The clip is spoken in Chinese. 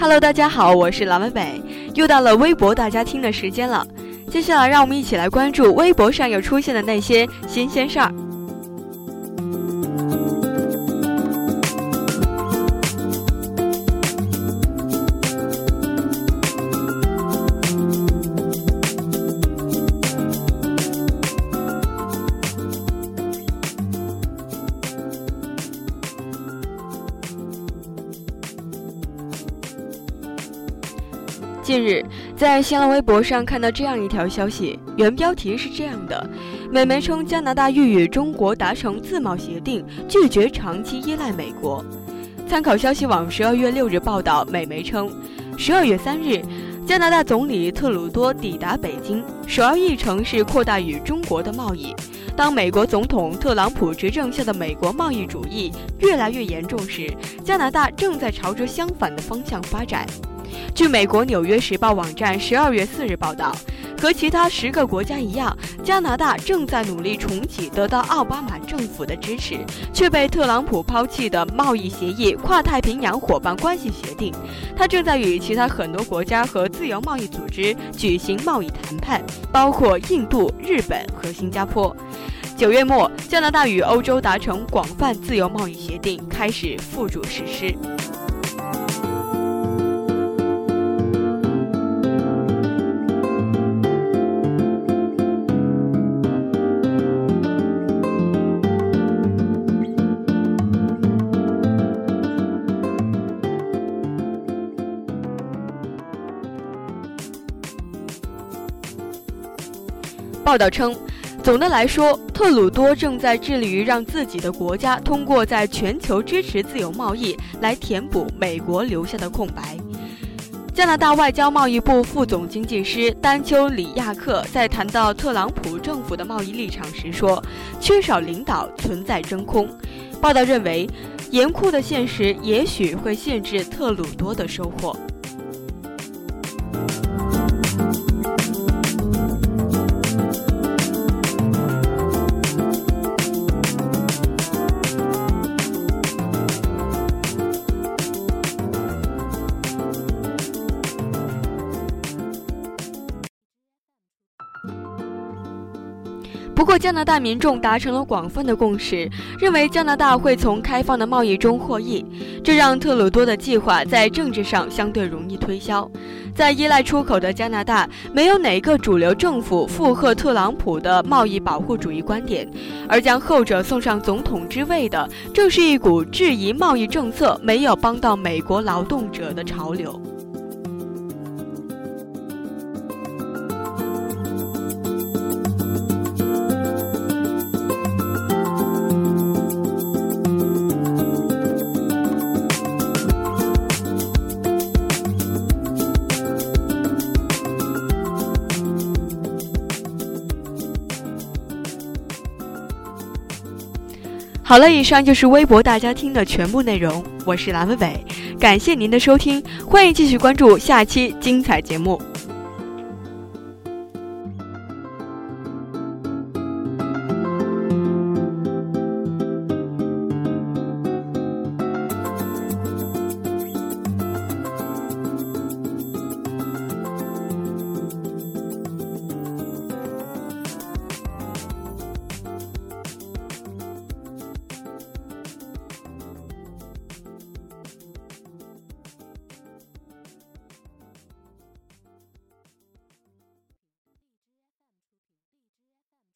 Hello，大家好，我是蓝美美，又到了微博大家听的时间了。接下来，让我们一起来关注微博上有出现的那些新鲜事儿。近日，在新浪微博上看到这样一条消息，原标题是这样的：美媒称加拿大欲与中国达成自贸协定，拒绝长期依赖美国。参考消息网十二月六日报道，美媒称，十二月三日，加拿大总理特鲁多抵达北京，首要议程是扩大与中国的贸易。当美国总统特朗普执政下的美国贸易主义越来越严重时，加拿大正在朝着相反的方向发展。据美国《纽约时报》网站十二月四日报道，和其他十个国家一样，加拿大正在努力重启得到奥巴马政府的支持却被特朗普抛弃的贸易协议——跨太平洋伙伴关系协定。他正在与其他很多国家和自由贸易组织举行贸易谈判，包括印度、日本和新加坡。九月末，加拿大与欧洲达成广泛自由贸易协定，开始付诸实施。报道称，总的来说，特鲁多正在致力于让自己的国家通过在全球支持自由贸易来填补美国留下的空白。加拿大外交贸易部副总经济师丹丘里亚克在谈到特朗普政府的贸易立场时说：“缺少领导，存在真空。”报道认为，严酷的现实也许会限制特鲁多的收获。不过，加拿大民众达成了广泛的共识，认为加拿大会从开放的贸易中获益，这让特鲁多的计划在政治上相对容易推销。在依赖出口的加拿大，没有哪个主流政府附和特朗普的贸易保护主义观点，而将后者送上总统之位的，正是一股质疑贸易政策没有帮到美国劳动者的潮流。好了，以上就是微博大家听的全部内容。我是蓝伟伟，感谢您的收听，欢迎继续关注下期精彩节目。